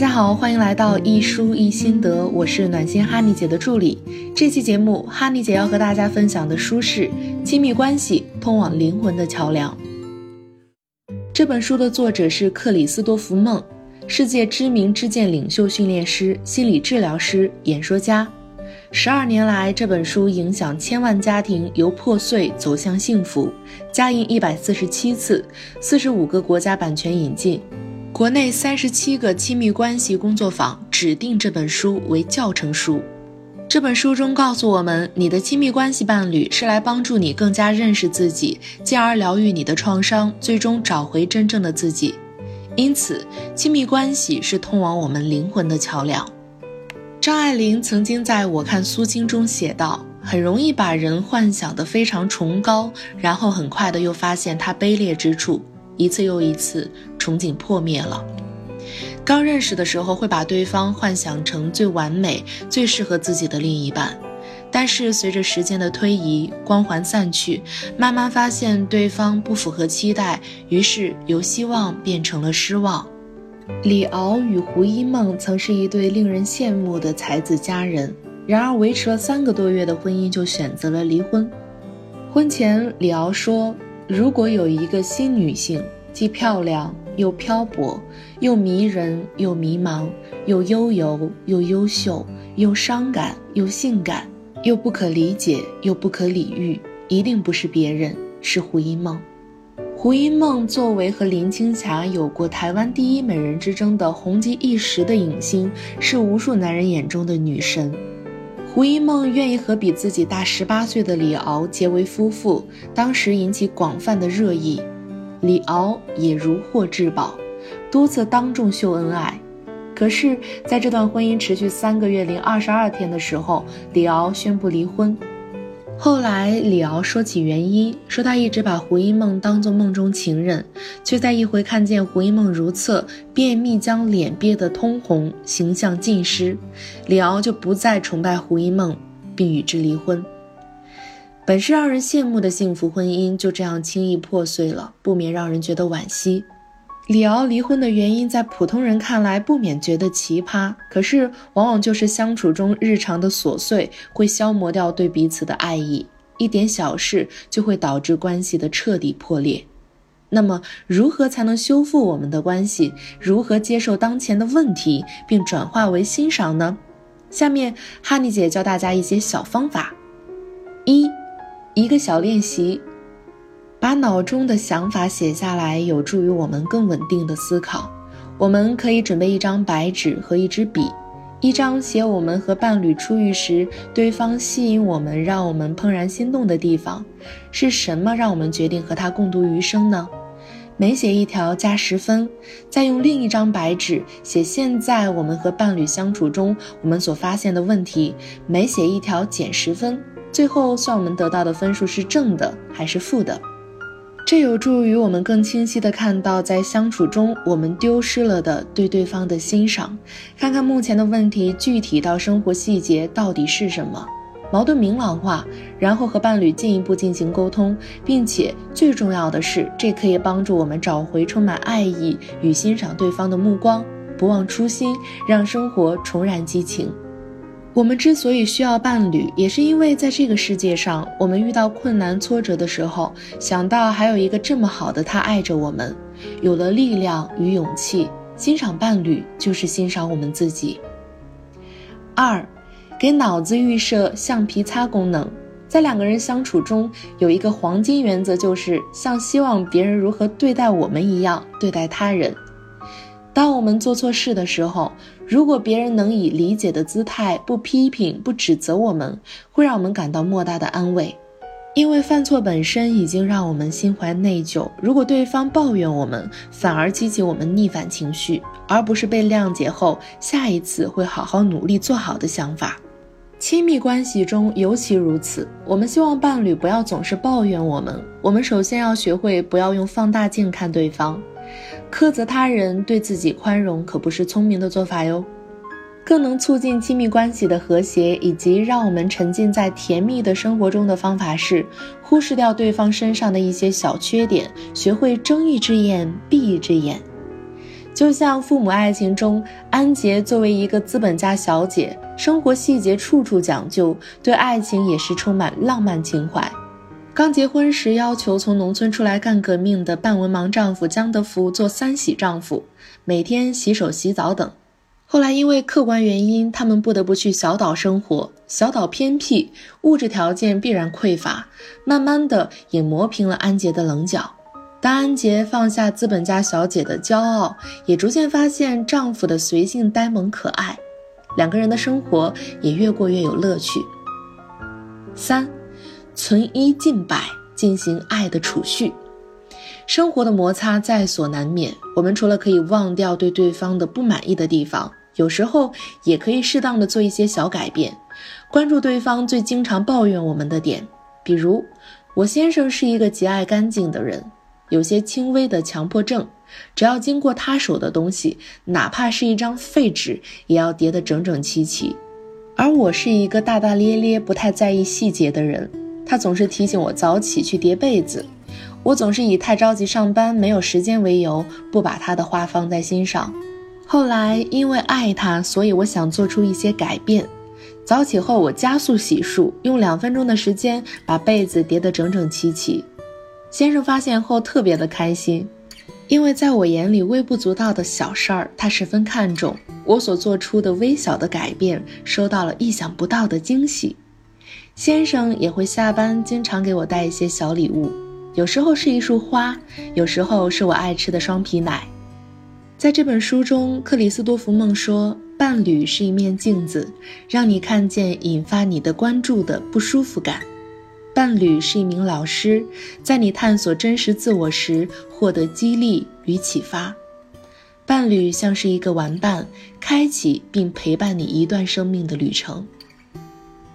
大家好，欢迎来到一书一心得，我是暖心哈尼姐的助理。这期节目，哈尼姐要和大家分享的书是《亲密关系：通往灵魂的桥梁》。这本书的作者是克里斯多福·梦，世界知名知见领袖训练师、心理治疗师、演说家。十二年来，这本书影响千万家庭由破碎走向幸福，加印一百四十七次，四十五个国家版权引进。国内三十七个亲密关系工作坊指定这本书为教程书。这本书中告诉我们，你的亲密关系伴侣是来帮助你更加认识自己，进而疗愈你的创伤，最终找回真正的自己。因此，亲密关系是通往我们灵魂的桥梁。张爱玲曾经在我看苏青中写道：“很容易把人幻想得非常崇高，然后很快的又发现他卑劣之处。”一次又一次，憧憬破灭了。刚认识的时候，会把对方幻想成最完美、最适合自己的另一半，但是随着时间的推移，光环散去，慢慢发现对方不符合期待，于是由希望变成了失望。李敖与胡一梦曾是一对令人羡慕的才子佳人，然而维持了三个多月的婚姻就选择了离婚。婚前，李敖说。如果有一个新女性，既漂亮又漂泊，又迷人又迷茫，又悠游又优秀，又伤感又性感，又不可理解又不可理喻，一定不是别人，是胡因梦。胡因梦作为和林青霞有过台湾第一美人之争的红极一时的影星，是无数男人眼中的女神。胡一梦愿意和比自己大十八岁的李敖结为夫妇，当时引起广泛的热议。李敖也如获至宝，多次当众秀恩爱。可是，在这段婚姻持续三个月零二十二天的时候，李敖宣布离婚。后来，李敖说起原因，说他一直把胡因梦当作梦中情人，却在一回看见胡因梦如厕便秘，将脸憋得通红，形象尽失，李敖就不再崇拜胡因梦，并与之离婚。本是让人羡慕的幸福婚姻，就这样轻易破碎了，不免让人觉得惋惜。李敖离婚的原因，在普通人看来不免觉得奇葩，可是往往就是相处中日常的琐碎会消磨掉对彼此的爱意，一点小事就会导致关系的彻底破裂。那么，如何才能修复我们的关系？如何接受当前的问题，并转化为欣赏呢？下面，哈尼姐教大家一些小方法。一，一个小练习。把脑中的想法写下来，有助于我们更稳定的思考。我们可以准备一张白纸和一支笔，一张写我们和伴侣初遇时，对方吸引我们，让我们怦然心动的地方，是什么让我们决定和他共度余生呢？每写一条加十分，再用另一张白纸写现在我们和伴侣相处中我们所发现的问题，每写一条减十分，最后算我们得到的分数是正的还是负的。这有助于我们更清晰地看到，在相处中我们丢失了的对对方的欣赏，看看目前的问题具体到生活细节到底是什么，矛盾明朗化，然后和伴侣进一步进行沟通，并且最重要的是，这可以帮助我们找回充满爱意与欣赏对方的目光，不忘初心，让生活重燃激情。我们之所以需要伴侣，也是因为在这个世界上，我们遇到困难挫折的时候，想到还有一个这么好的他爱着我们，有了力量与勇气。欣赏伴侣就是欣赏我们自己。二，给脑子预设橡皮擦功能。在两个人相处中，有一个黄金原则，就是像希望别人如何对待我们一样对待他人。当我们做错事的时候，如果别人能以理解的姿态，不批评、不指责我们，会让我们感到莫大的安慰。因为犯错本身已经让我们心怀内疚。如果对方抱怨我们，反而激起我们逆反情绪，而不是被谅解后下一次会好好努力做好的想法。亲密关系中尤其如此。我们希望伴侣不要总是抱怨我们，我们首先要学会不要用放大镜看对方。苛责他人，对自己宽容，可不是聪明的做法哟。更能促进亲密关系的和谐，以及让我们沉浸在甜蜜的生活中的方法是，忽视掉对方身上的一些小缺点，学会睁一只眼闭一只眼。就像父母爱情中，安杰作为一个资本家小姐，生活细节处处讲究，对爱情也是充满浪漫情怀。刚结婚时要求从农村出来干革命的半文盲丈夫江德福做三喜丈夫，每天洗手洗澡等。后来因为客观原因，他们不得不去小岛生活。小岛偏僻，物质条件必然匮乏，慢慢的也磨平了安杰的棱角。当安杰放下资本家小姐的骄傲，也逐渐发现丈夫的随性呆萌可爱，两个人的生活也越过越有乐趣。三，存一尽百，进行爱的储蓄。生活的摩擦在所难免，我们除了可以忘掉对对方的不满意的地方。有时候也可以适当的做一些小改变，关注对方最经常抱怨我们的点，比如我先生是一个极爱干净的人，有些轻微的强迫症，只要经过他手的东西，哪怕是一张废纸，也要叠得整整齐齐。而我是一个大大咧咧、不太在意细节的人，他总是提醒我早起去叠被子，我总是以太着急上班没有时间为由，不把他的话放在心上。后来因为爱他，所以我想做出一些改变。早起后，我加速洗漱，用两分钟的时间把被子叠得整整齐齐。先生发现后特别的开心，因为在我眼里微不足道的小事儿，他十分看重。我所做出的微小的改变，收到了意想不到的惊喜。先生也会下班经常给我带一些小礼物，有时候是一束花，有时候是我爱吃的双皮奶。在这本书中，克里斯多福梦说，伴侣是一面镜子，让你看见引发你的关注的不舒服感；伴侣是一名老师，在你探索真实自我时获得激励与启发；伴侣像是一个玩伴，开启并陪伴你一段生命的旅程。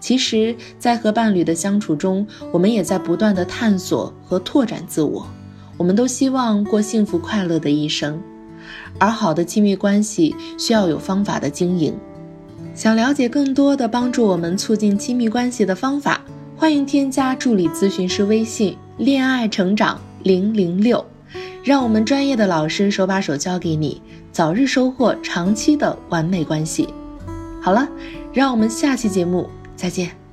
其实，在和伴侣的相处中，我们也在不断的探索和拓展自我，我们都希望过幸福快乐的一生。而好的亲密关系需要有方法的经营。想了解更多的帮助我们促进亲密关系的方法，欢迎添加助理咨询师微信“恋爱成长零零六”，让我们专业的老师手把手教给你，早日收获长期的完美关系。好了，让我们下期节目再见。